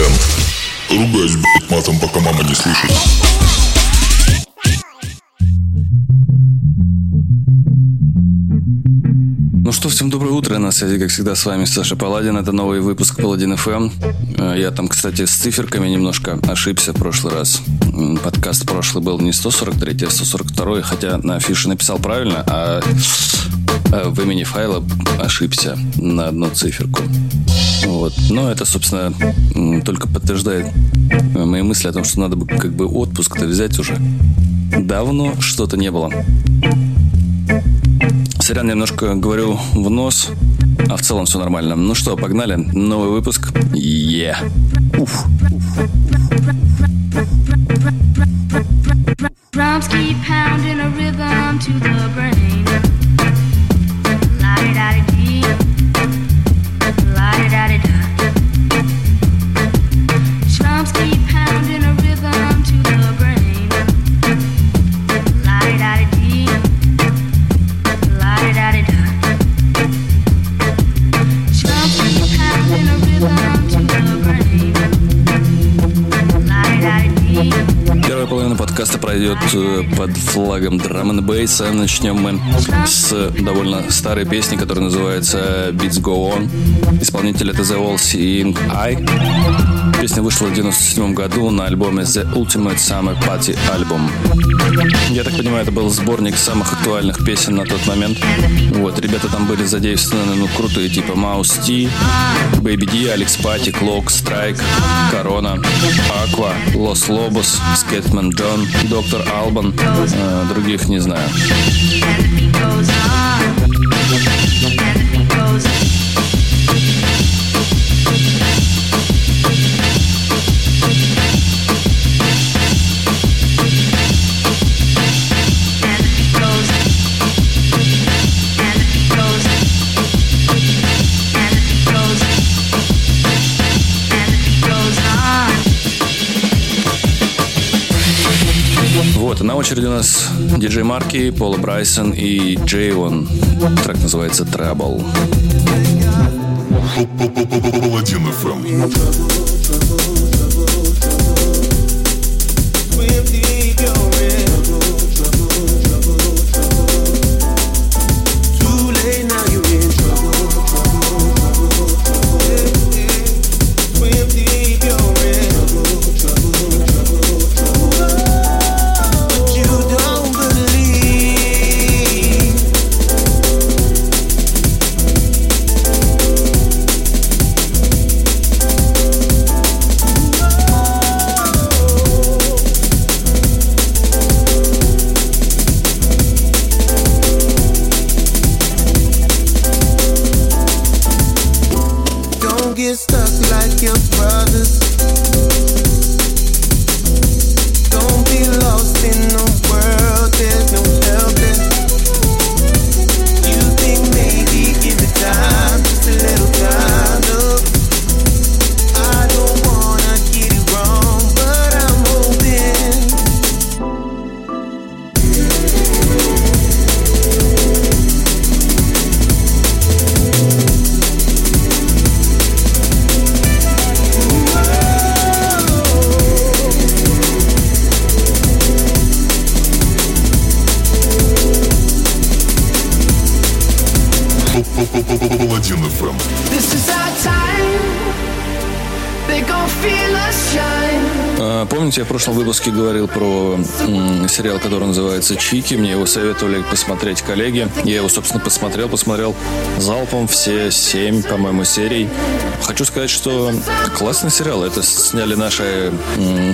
FM. Ругаюсь, блядь, матом, пока мама не слышит. Ну что, всем доброе утро. На связи, как всегда, с вами Саша Паладин. Это новый выпуск Паладин FM. Э, Я там, кстати, с циферками немножко ошибся в прошлый раз. Подкаст прошлый был не 143, а 142, хотя на афише написал правильно, а в имени файла ошибся на одну циферку. Вот. Но это, собственно, только подтверждает э, мои мысли о том, что надо бы как бы отпуск-то взять уже. Давно что-то не было. Сорян, немножко говорю в нос, а в целом все нормально. Ну что, погнали. Новый выпуск. Е. Уф. Drums keep pounding a rhythm to the brain. Под флагом драм н бейса. Начнем мы с довольно старой песни, которая называется Beats Go On. Исполнитель это The All Seeing Eye. Песня вышла в 97 году на альбоме The Ultimate Summer Party Album. Я так понимаю, это был сборник самых актуальных песен на тот момент. Вот, ребята там были задействованы, ну, крутые, типа Маус Ти, Baby D, Алекс Пати, Клок, Страйк, Корона, Аква, Лос Лобос, Скетман Джон, Доктор Албан, э, других не знаю. Очереди у нас диджей Марки, Пола Брайсон и Джейвон. Трек называется Trouble. This is our time. Помните, я в прошлом выпуске говорил про сериал, который называется «Чики». Мне его советовали посмотреть коллеги. Я его, собственно, посмотрел. Посмотрел залпом все семь, по-моему, серий. Хочу сказать, что классный сериал. Это сняли наши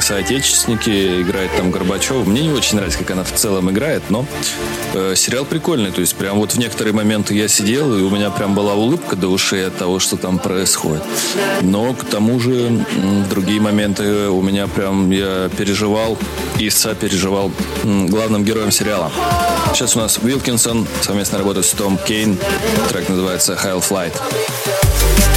соотечественники. Играет там Горбачев. Мне не очень нравится, как она в целом играет, но э, сериал прикольный. То есть прям вот в некоторые моменты я сидел, и у меня прям была улыбка до ушей от того, что там происходит. Но к тому же другие моменты у меня прям я переживал и сопереживал м, главным героем сериала. Сейчас у нас Уилкинсон, совместная работа с Том Кейн. Трек называется High Flight.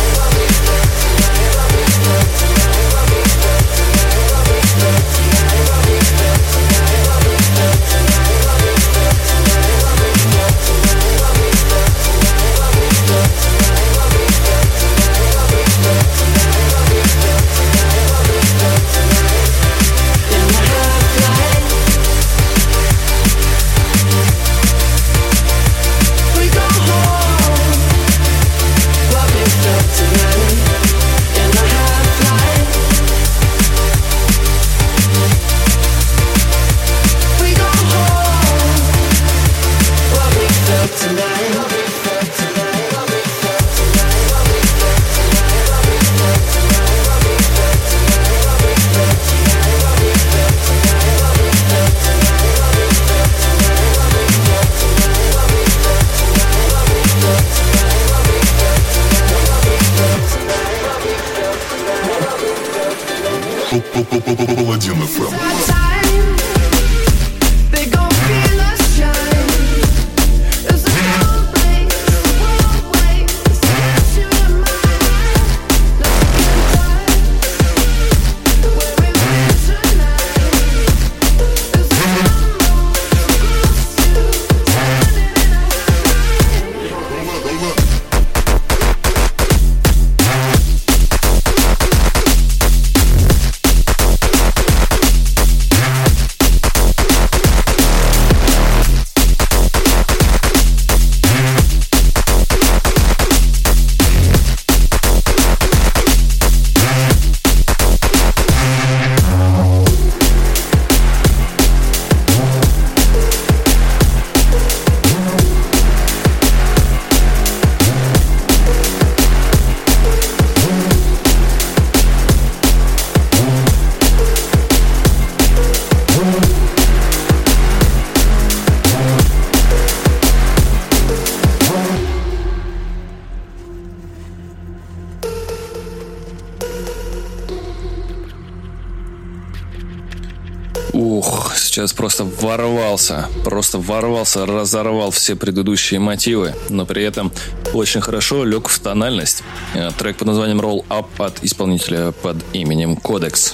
Ворвался, просто ворвался, разорвал все предыдущие мотивы, но при этом очень хорошо лег в тональность. Э, Трек под названием Roll Up от исполнителя под именем Codex.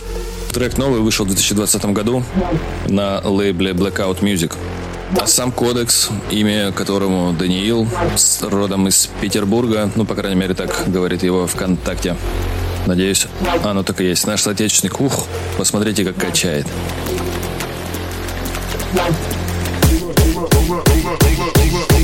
Трек новый вышел в 2020 году на лейбле Blackout Music. А сам Кодекс, имя которому Даниил, с родом из Петербурга, ну, по крайней мере, так говорит его ВКонтакте. Надеюсь, оно так и есть. Наш соотечественник, ух, посмотрите, как качает. over, over, over, over, over, over.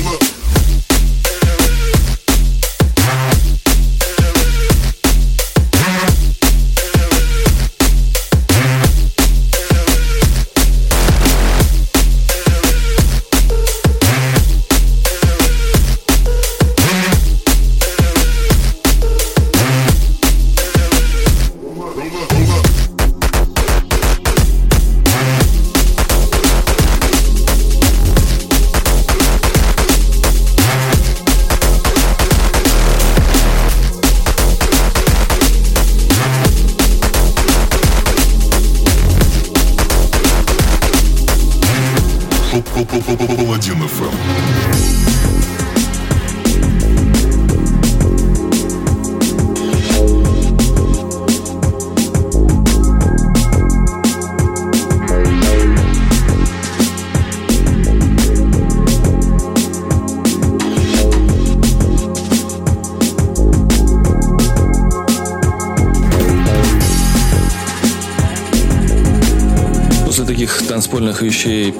Танцпольных вещей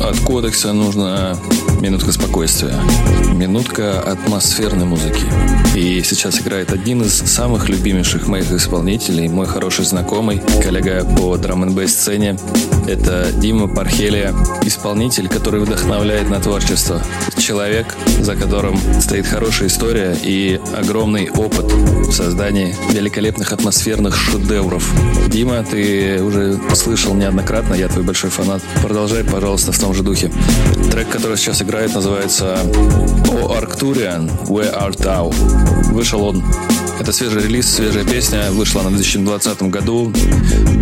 от кодекса нужна минутка спокойствия. Минутка атмосферной музыки. И сейчас играет один из самых любимейших моих исполнителей, мой хороший знакомый, коллега по драм н сцене. Это Дима Пархелия, исполнитель, который вдохновляет на творчество. Человек, за которым стоит хорошая история и огромный опыт в создании великолепных атмосферных шедевров. Дима, ты уже слышал неоднократно, я твой большой фанат. Продолжай, пожалуйста, в том же духе. Трек, который сейчас играет, называется «O Arcturian, Where Art Thou?». Вышел он это свежий релиз, свежая песня. Вышла она в 2020 году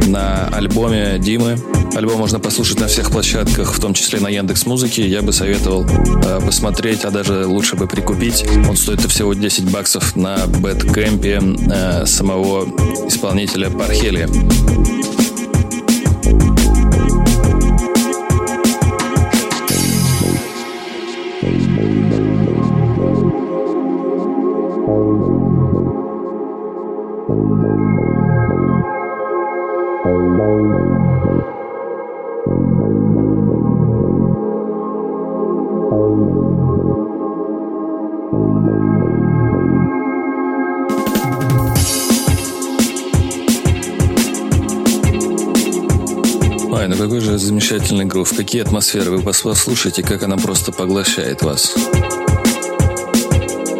на альбоме Димы. Альбом можно послушать на всех площадках, в том числе на Яндекс Музыке. Я бы советовал э, посмотреть, а даже лучше бы прикупить. Он стоит всего 10 баксов на бэткэмпе э, самого исполнителя Пархелия. Же замечательный грув. Какие атмосферы. Вы пос- послушайте, как она просто поглощает вас.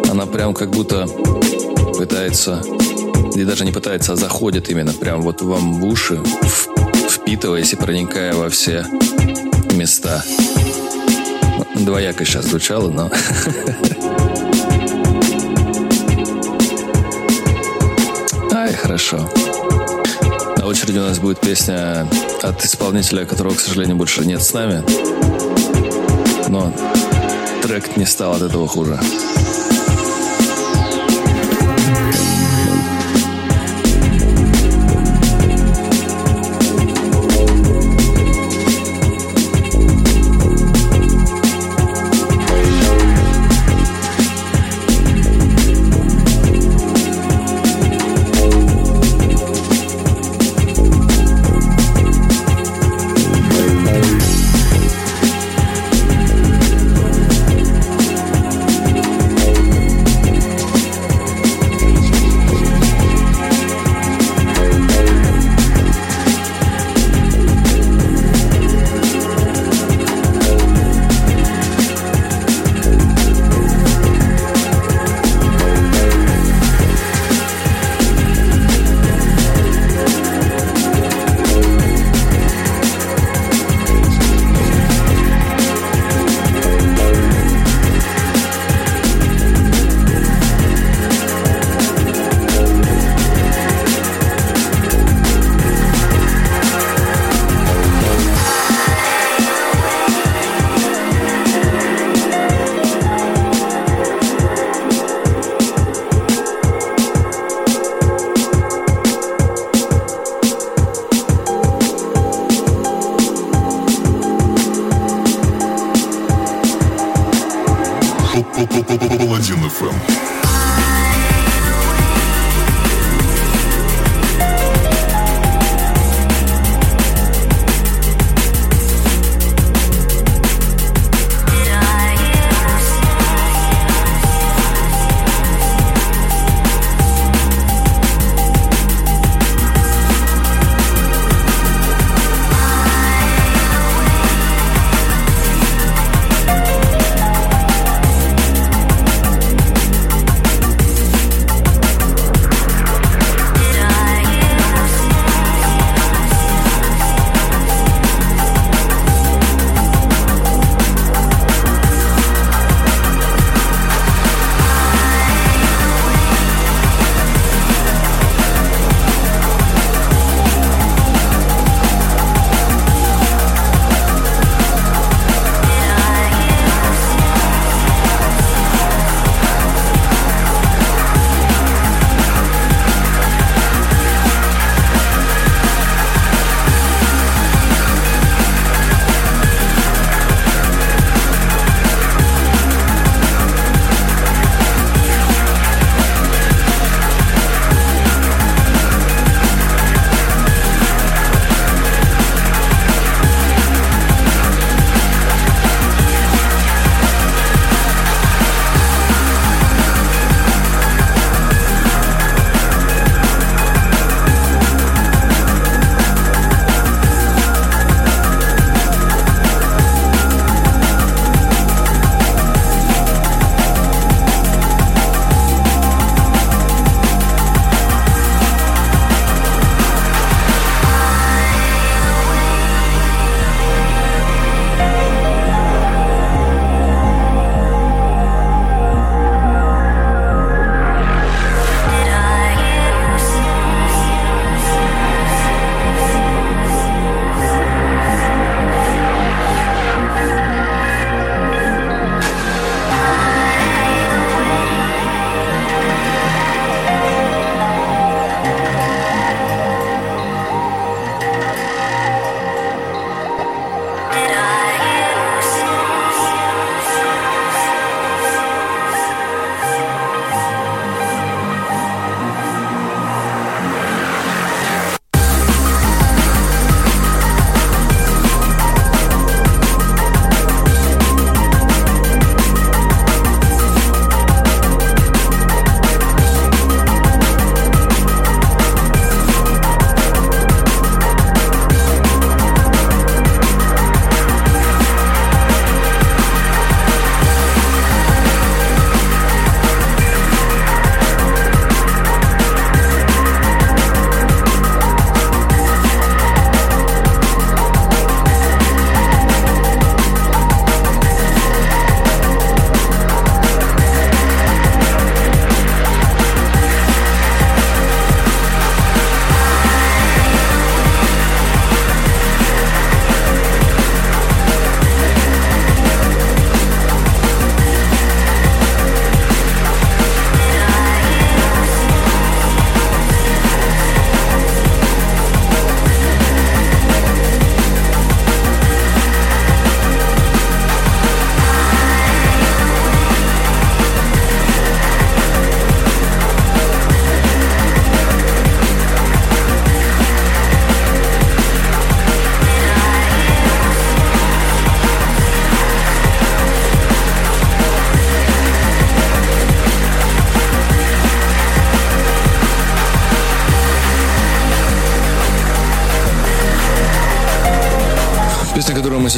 Она прям как будто пытается, и даже не пытается, а заходит именно прям вот вам в уши, в- впитываясь и проникая во все места. Двояко сейчас звучало, но... Ай, хорошо. Очереди у нас будет песня от исполнителя, которого, к сожалению, больше нет с нами. Но трек не стал от этого хуже.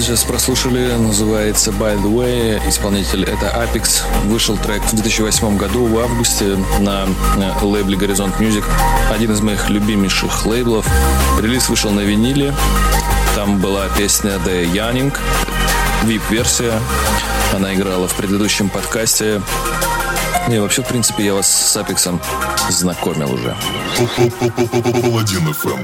Сейчас прослушали, называется By the Way. Исполнитель это Apex. Вышел трек в 2008 году в августе на э, лейбле Горизонт Music. Один из моих любимейших лейблов. Релиз вышел на виниле. Там была песня The Yanning, VIP-версия. Она играла в предыдущем подкасте. И вообще, в принципе, я вас с Апексом знакомил уже. Паладин ФМ.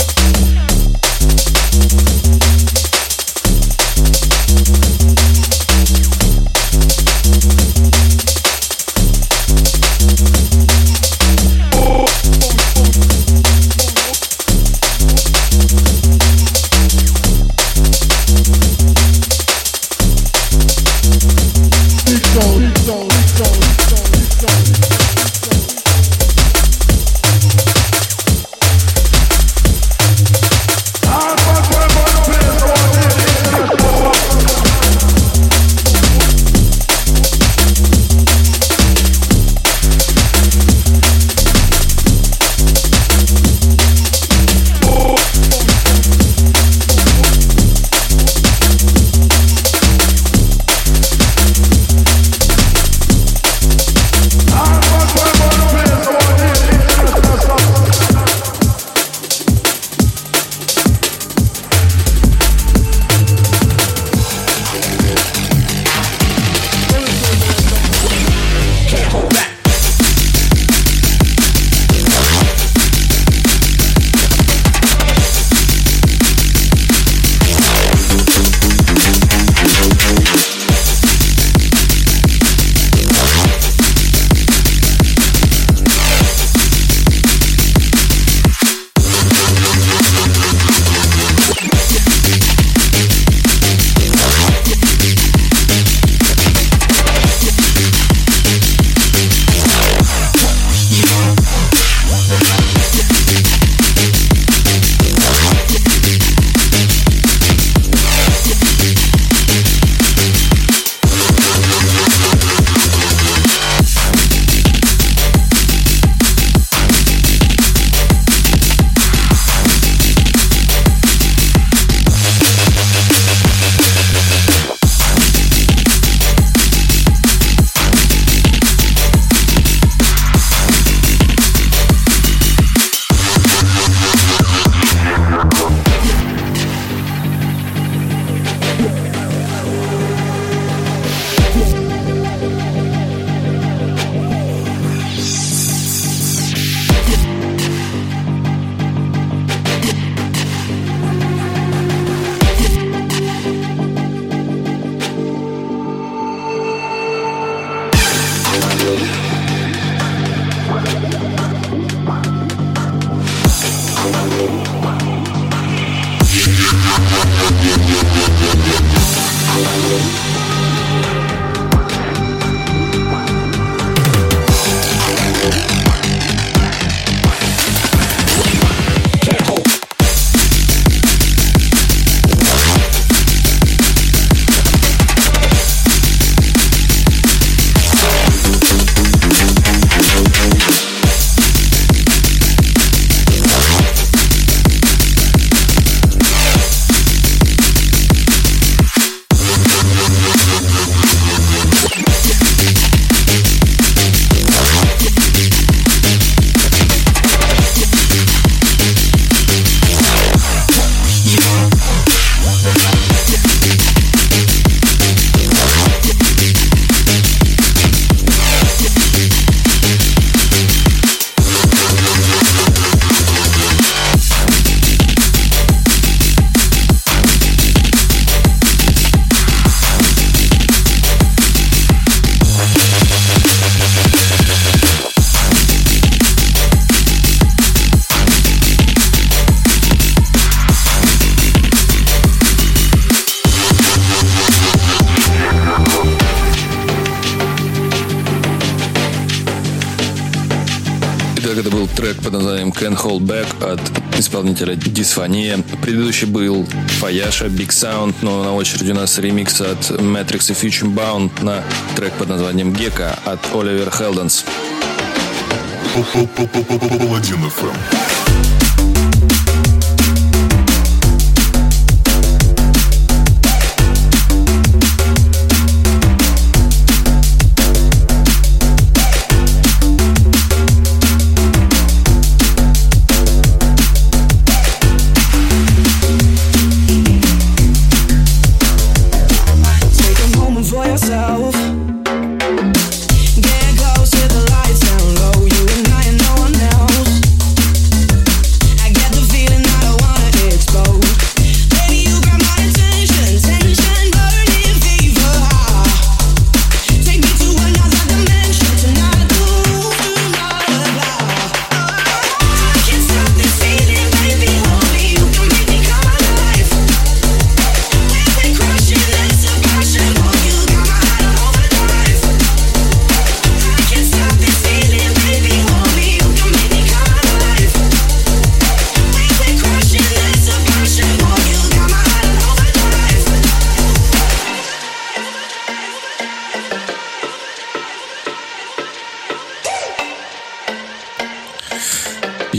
Дисфония. Предыдущий был Фаяша, Big Sound, но на очереди у нас ремикс от Matrix и Future Bound на трек под названием Гека от Оливер Хелденс.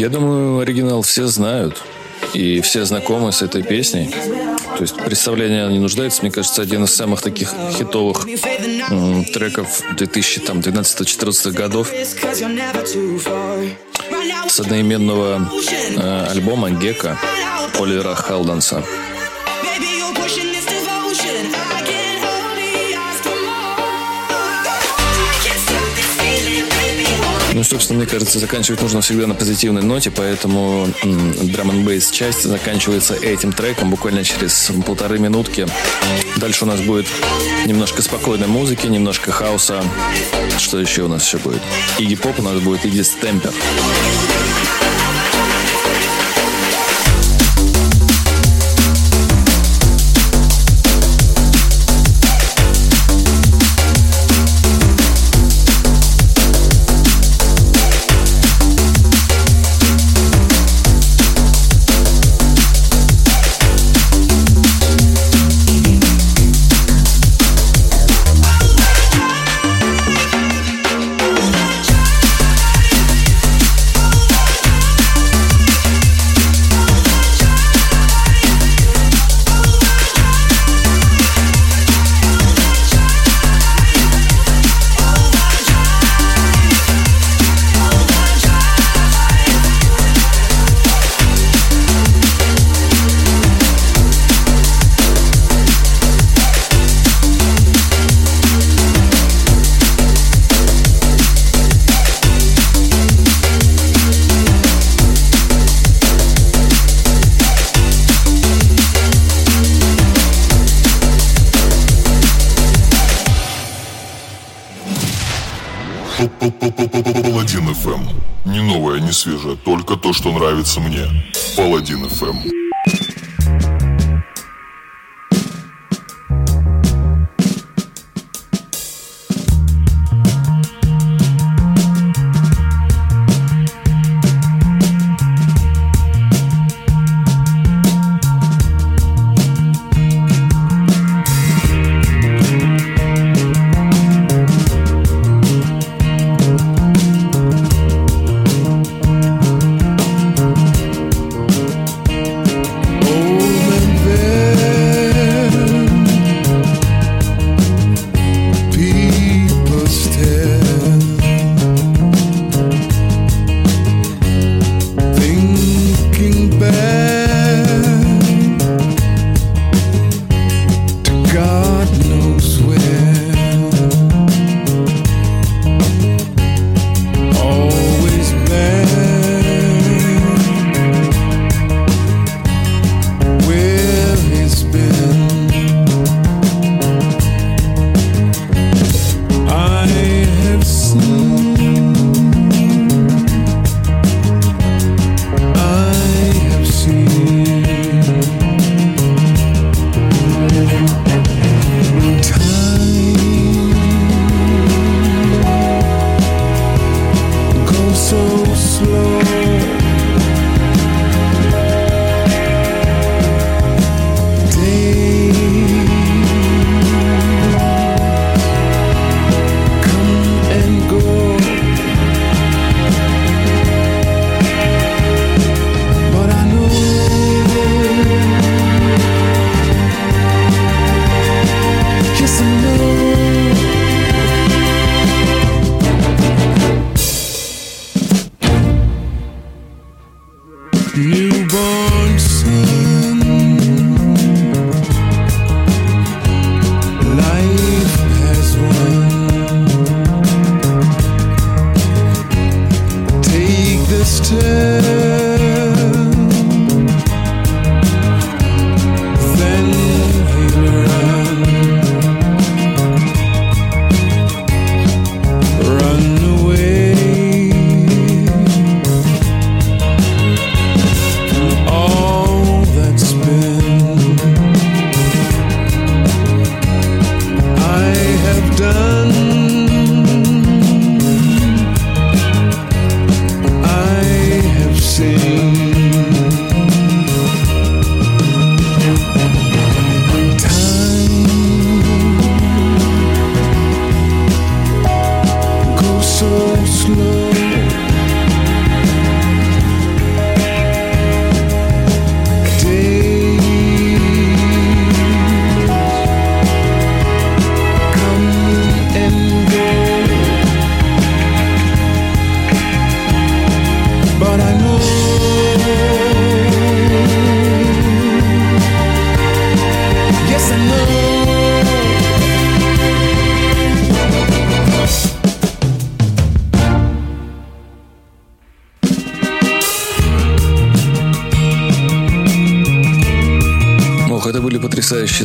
Я думаю, оригинал все знают. И все знакомы с этой песней. То есть представление не нуждается. Мне кажется, один из самых таких хитовых м, треков 2012-2014 годов с одноименного э, альбома Гека Оливера Халданса. Ну, собственно, мне кажется, заканчивать нужно всегда на позитивной ноте, поэтому драм н бейс часть заканчивается этим треком буквально через полторы минутки. Дальше у нас будет немножко спокойной музыки, немножко хаоса. Что еще у нас еще будет? Игги Поп у нас будет Игги Стемпер. То, что нравится мне. Паладин ФМ.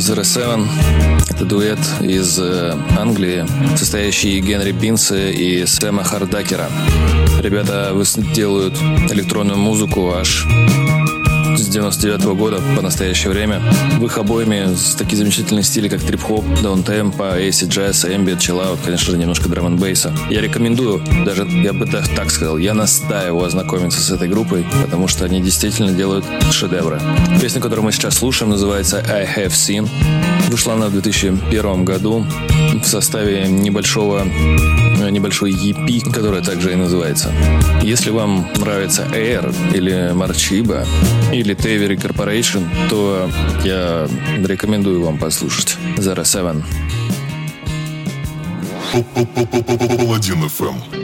Zero Seven. Это дуэт из э, Англии, состоящий из Генри Бинса и Сэма Хардакера. Ребята делают электронную музыку аж с 99 года по настоящее время. В их обоими с такие замечательные стили, как трип-хоп, даунтемпо, acid джаз, ambient, чиллаут, конечно же, немножко драм бейса. Я рекомендую, даже я бы так, так сказал, я настаиваю ознакомиться с этой группой, потому что они действительно делают шедевры. Песня, которую мы сейчас слушаем, называется I Have Seen. Вышла она в 2001 году в составе небольшого небольшой EP, которая также и называется. Если вам нравится Air или Marchiba или Taveri Corporation, то я рекомендую вам послушать Zero Seven. Паладин FM.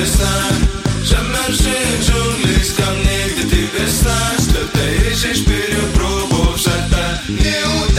visą Żemem przy dżungli skam nigdy ty wystań Ślepte i się śpieją próbą wszak nie uda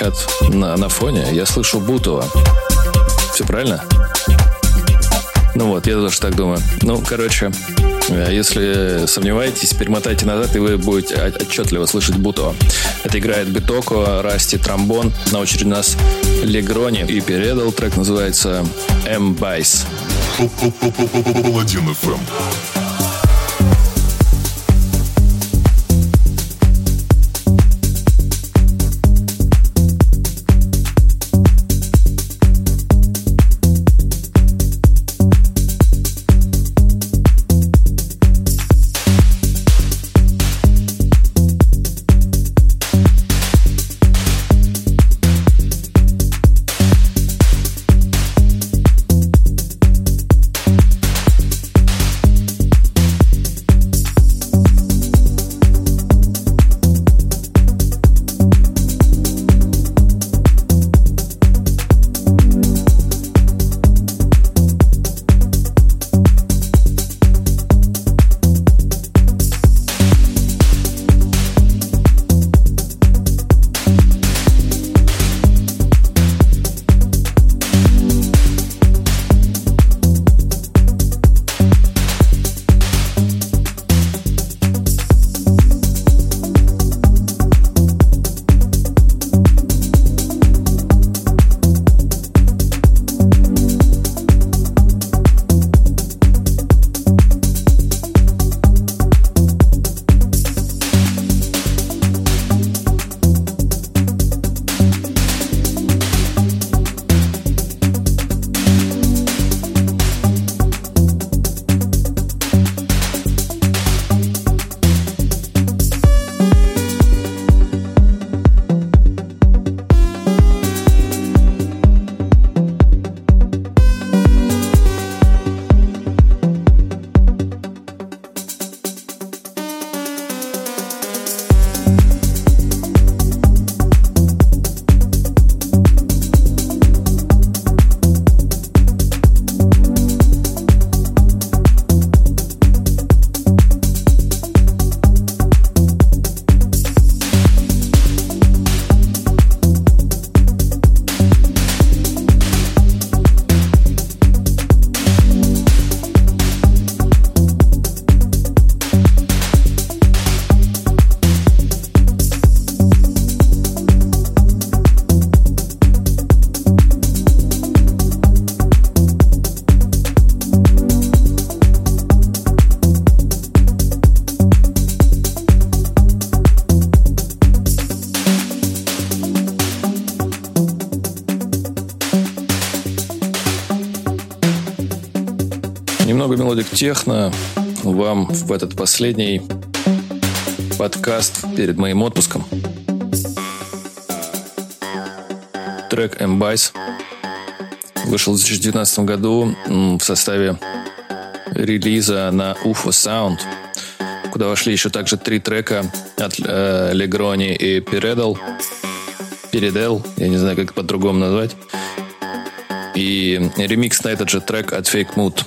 кричат на, на фоне, я слышу Бутова. Все правильно? Ну вот, я тоже так думаю. Ну, короче, э, если сомневаетесь, перемотайте назад, и вы будете от- отчетливо слышать Бутова. Это играет Битоко, Расти, тромбон. На очереди у нас Легрони и Передал. Трек называется FM. Мелодик техно вам в этот последний подкаст перед моим отпуском. Трек M-Bice вышел в 2019 году в составе релиза на UFO Sound, куда вошли еще также три трека от э, Легрони и Передал. Передел, я не знаю, как по-другому назвать. И ремикс на этот же трек от Fake Mood.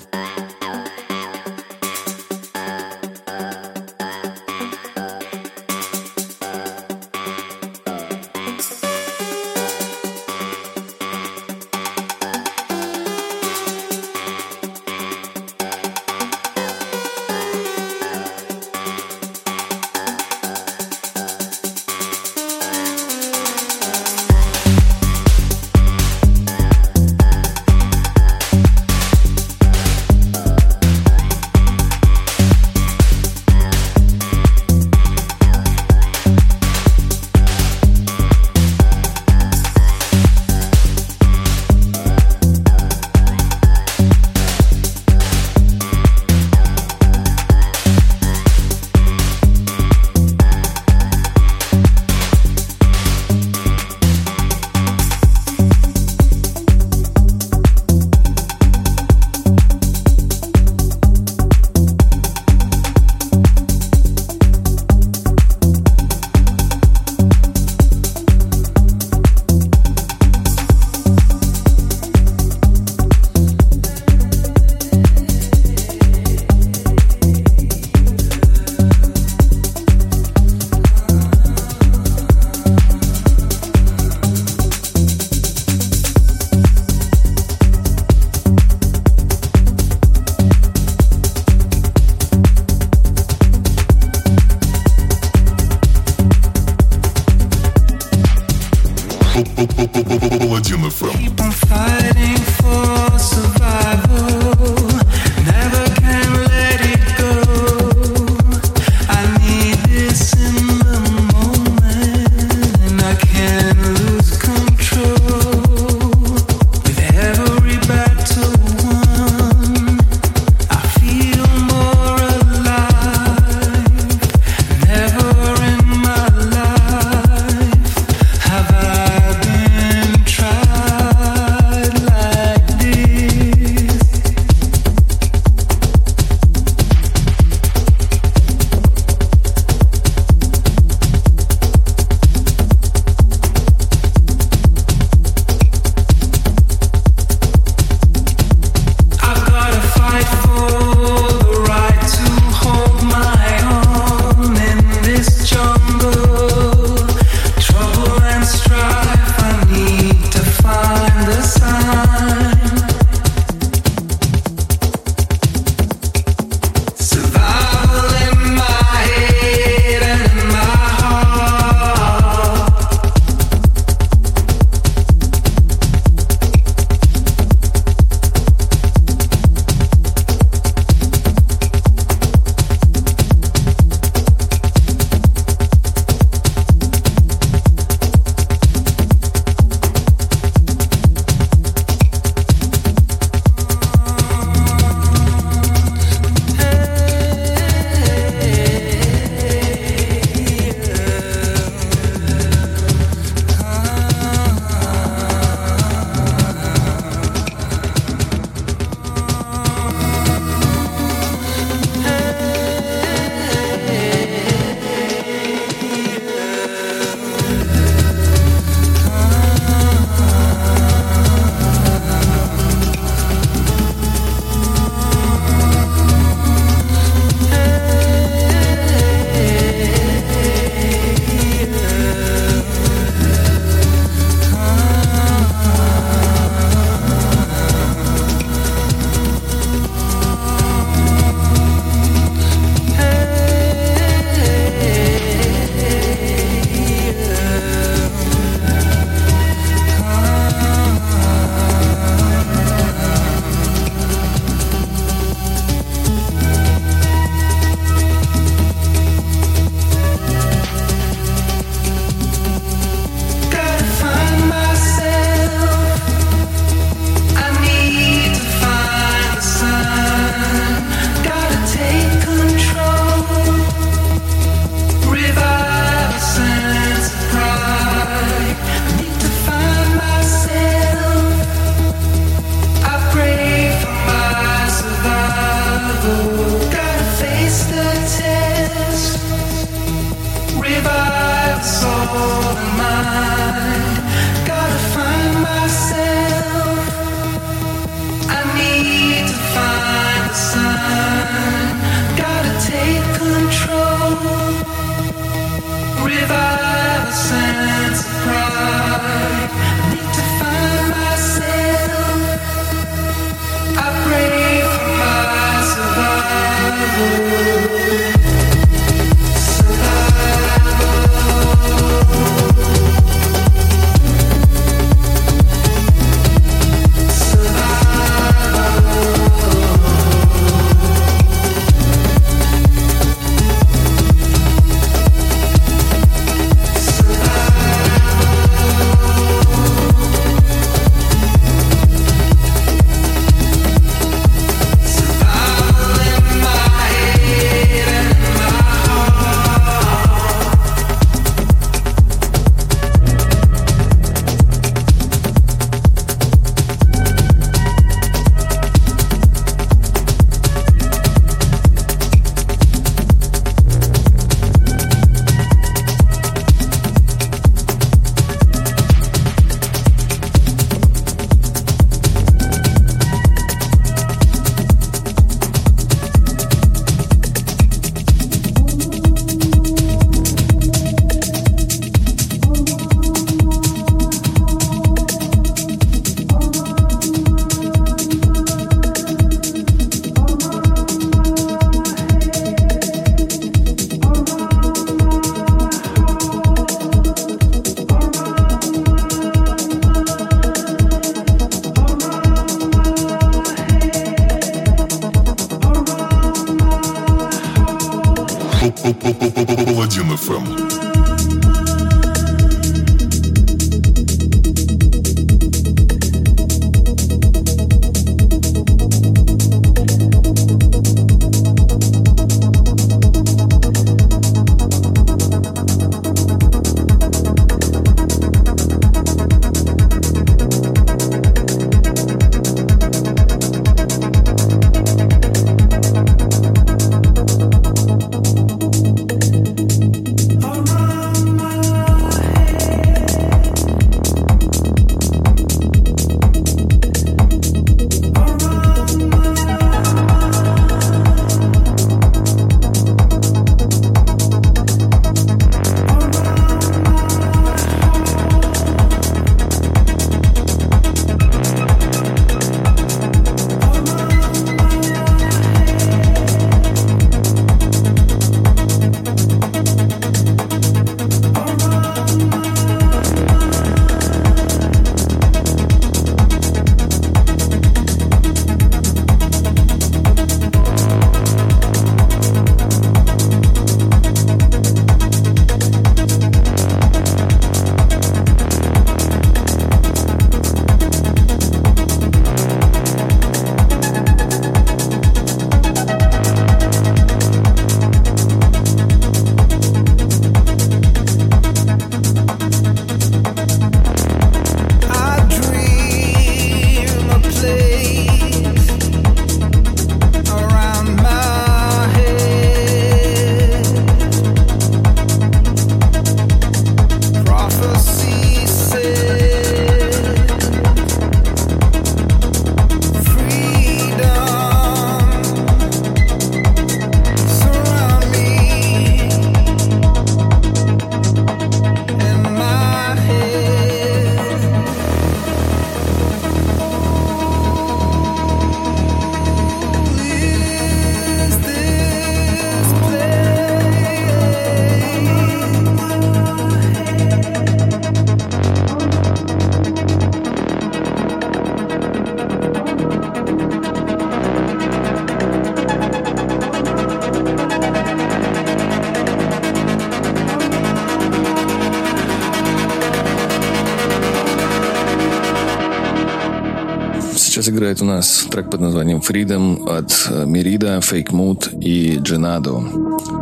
Играет у нас трек под названием Freedom от э, Мерида, Fake Mood и Дженадо.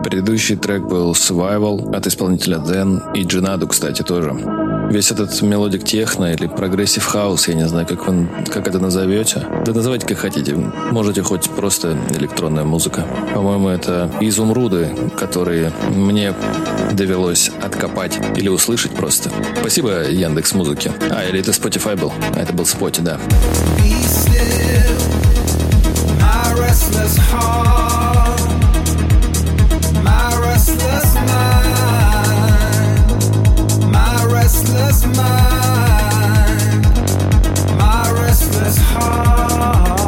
Предыдущий трек был Survival от исполнителя Zen и Дженадо, кстати, тоже. Весь этот melodic techno или progressive house, я не знаю, как, вы, как это назовете. Да называйте как хотите. Можете хоть просто электронная музыка. По-моему, это изумруды, которые мне довелось откопать или услышать просто. Спасибо Яндекс Музыке. А, или это Spotify был? А, это был Spotify, да. My restless mind, restless mind, my restless heart.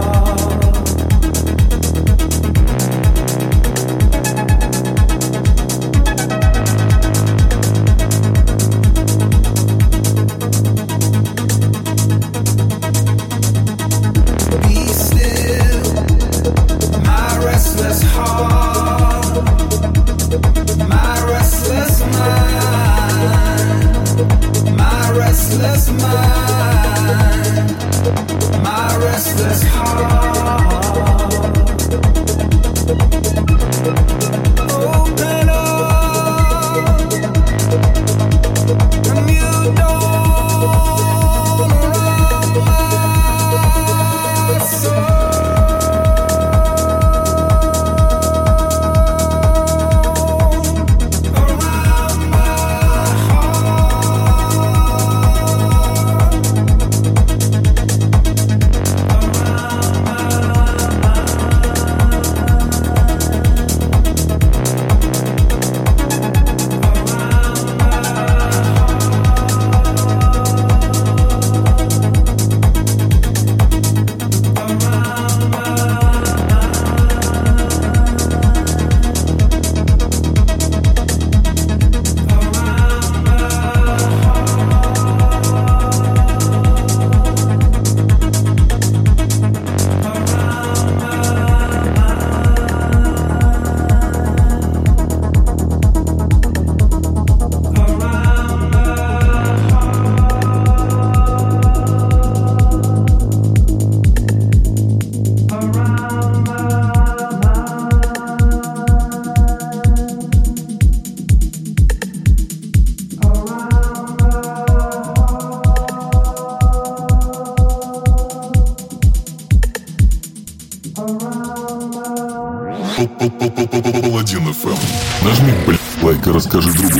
Скажи другу.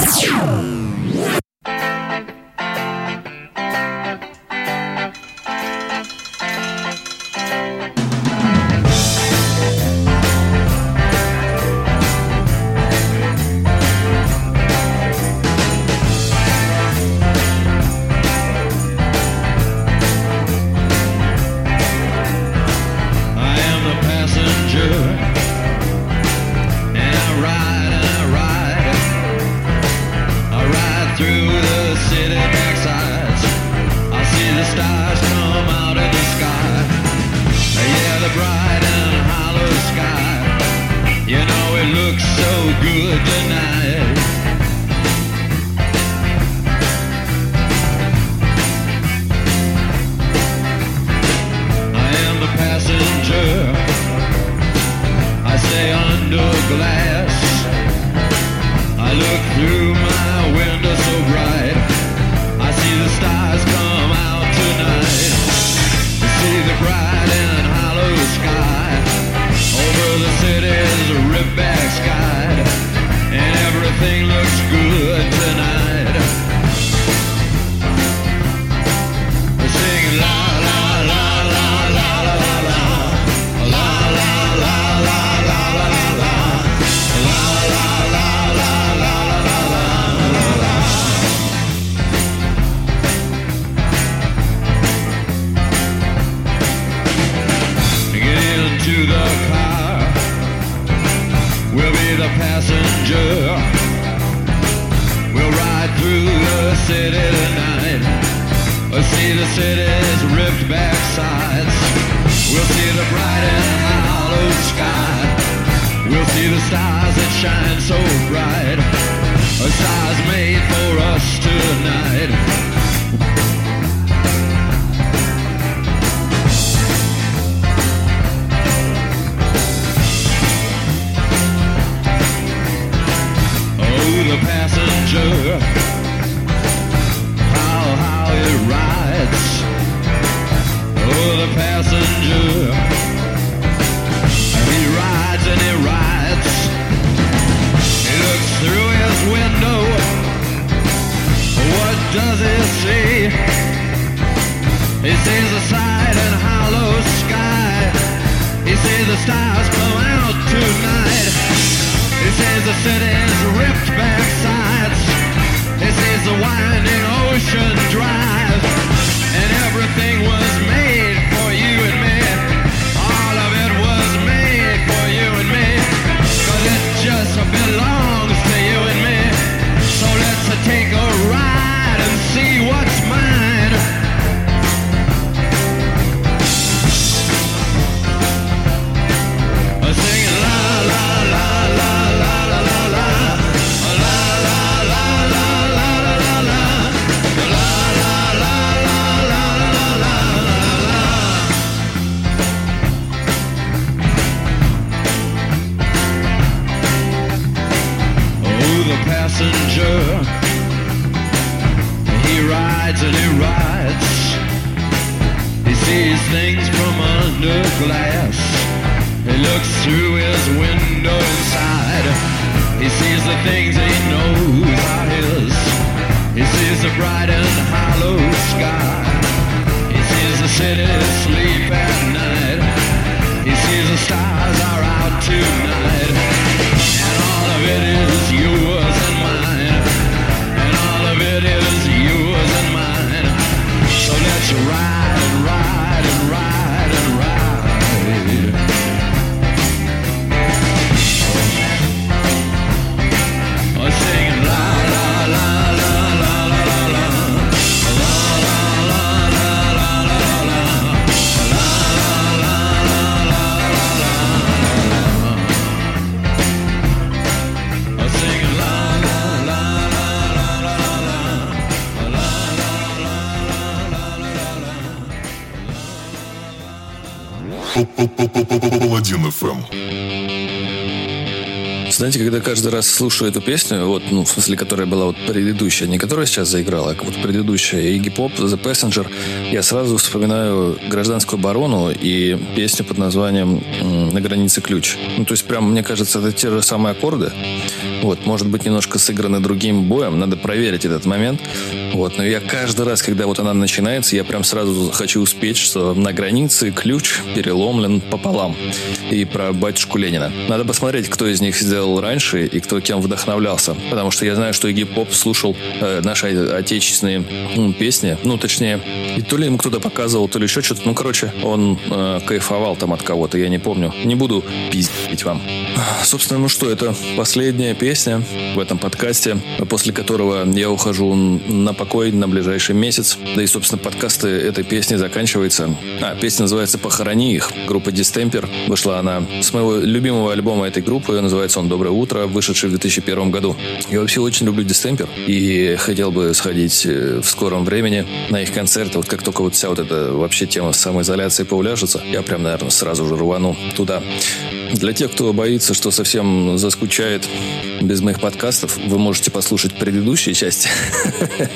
does he see? He sees the and hollow sky. He sees the stars blow out tonight. He sees the city's ripped back sides. He sees the winding ocean drive. And everything was under glass. He looks through his window side. He sees the things he knows are his. He sees the bright and hollow sky. He sees the city sleep at night. He sees the stars are out tonight. Паладин ФМ. Знаете, когда каждый раз слушаю эту песню, вот, ну, в смысле, которая была вот предыдущая, не которая сейчас заиграла, а вот предыдущая, Iggy Pop, The Passenger, я сразу вспоминаю гражданскую оборону и песню под названием «На границе ключ». Ну, то есть, прям, мне кажется, это те же самые аккорды. Вот, может быть, немножко сыграны другим боем, надо проверить этот момент. Вот, но я каждый раз, когда вот она начинается, я прям сразу хочу успеть, что на границе ключ переломлен пополам. И про батюшку Ленина. Надо посмотреть, кто из них сделал раньше и кто кем вдохновлялся. Потому что я знаю, что Игги Поп слушал э, наши отечественные м, песни. Ну, точнее, и то ли ему кто-то показывал, то ли еще что-то. Ну, короче, он э, кайфовал там от кого-то, я не помню. Не буду пиздить вам. Собственно, ну что, это последняя песня в этом подкасте, после которого я ухожу на покой на ближайший месяц. Да и, собственно, подкасты этой песни заканчиваются. А, песня называется «Похорони их». Группа Дистемпер. Вышла она с моего любимого альбома этой группы. Называется он «Доброе утро», вышедший в 2001 году. Я вообще очень люблю Дистемпер и хотел бы сходить э, в скором времени на их концерты. Вот как только вот вся вот эта вообще тема самоизоляции поуляжется, я прям, наверное, сразу же рвану туда. Для тех, кто боится, что совсем заскучает без моих подкастов, вы можете послушать предыдущие части.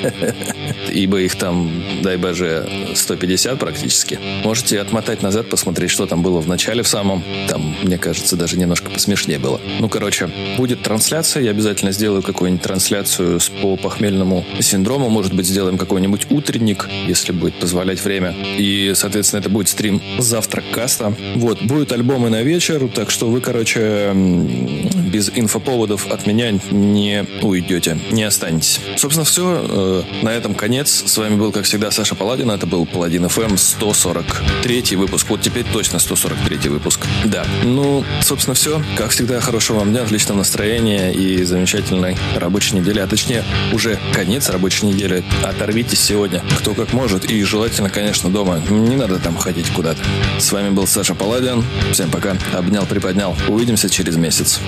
Ибо их там, дай боже, 150 практически. Можете отмотать назад, посмотреть, что там было в начале в самом. Там, мне кажется, даже немножко посмешнее было. Ну, короче, будет трансляция. Я обязательно сделаю какую-нибудь трансляцию по похмельному синдрому. Может быть, сделаем какой-нибудь утренник, если будет позволять время. И, соответственно, это будет стрим завтрак каста. Вот, будет альбомы на вечер, так что вы, короче, без инфоповодов от меня не уйдете, не останетесь. Собственно, все. На этом конец. С вами был, как всегда, Саша Паладин. Это был Паладин FM 143 выпуск. Вот теперь точно 143 выпуск. Да. Ну, собственно, все. Как всегда, хорошего вам дня, отличного настроения и замечательной рабочей недели. А точнее, уже конец рабочей недели. Оторвитесь сегодня, кто как может. И желательно, конечно, дома. Не надо там ходить куда-то. С вами был Саша Паладин. Всем пока. Обнял, приподнял. Увидимся через месяц.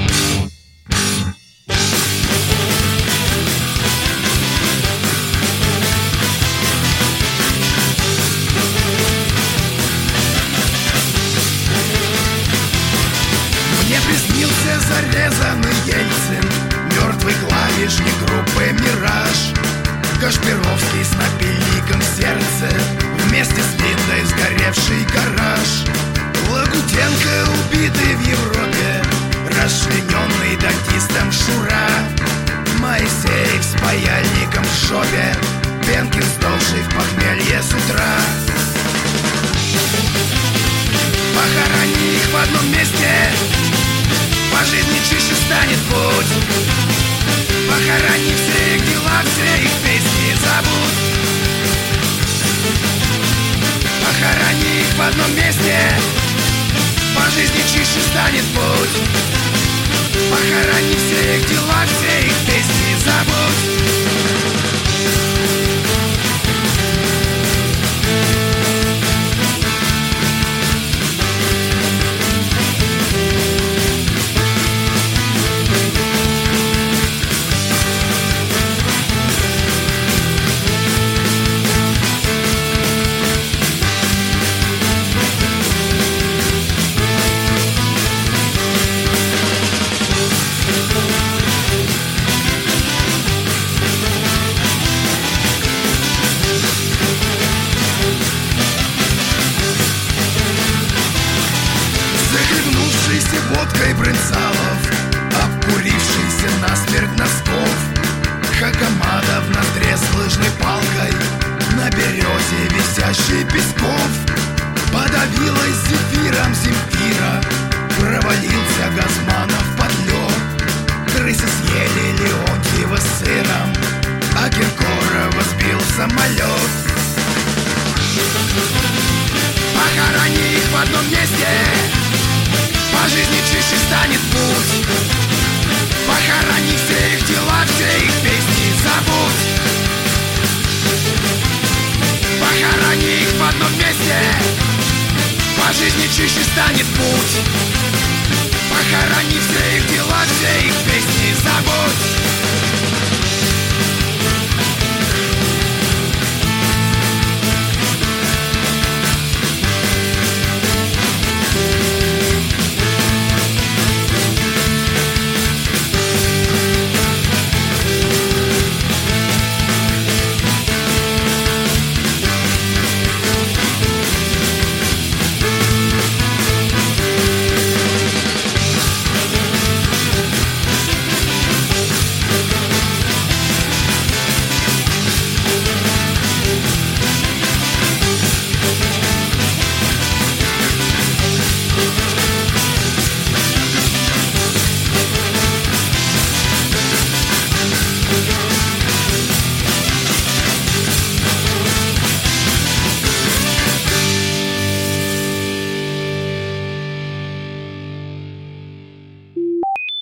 Висящий Песков Подавилась зефиром Земфира. Провалился Газманов под лед Крысы съели Леонтьева с сыром А Киркорова сбил самолет Похорони их в одном месте. По жизни чище станет путь. Похорони все их дела, все их песни забудь Похорони их в одном месте. По жизни чище станет путь. Похорони все их дела, все их песни забудь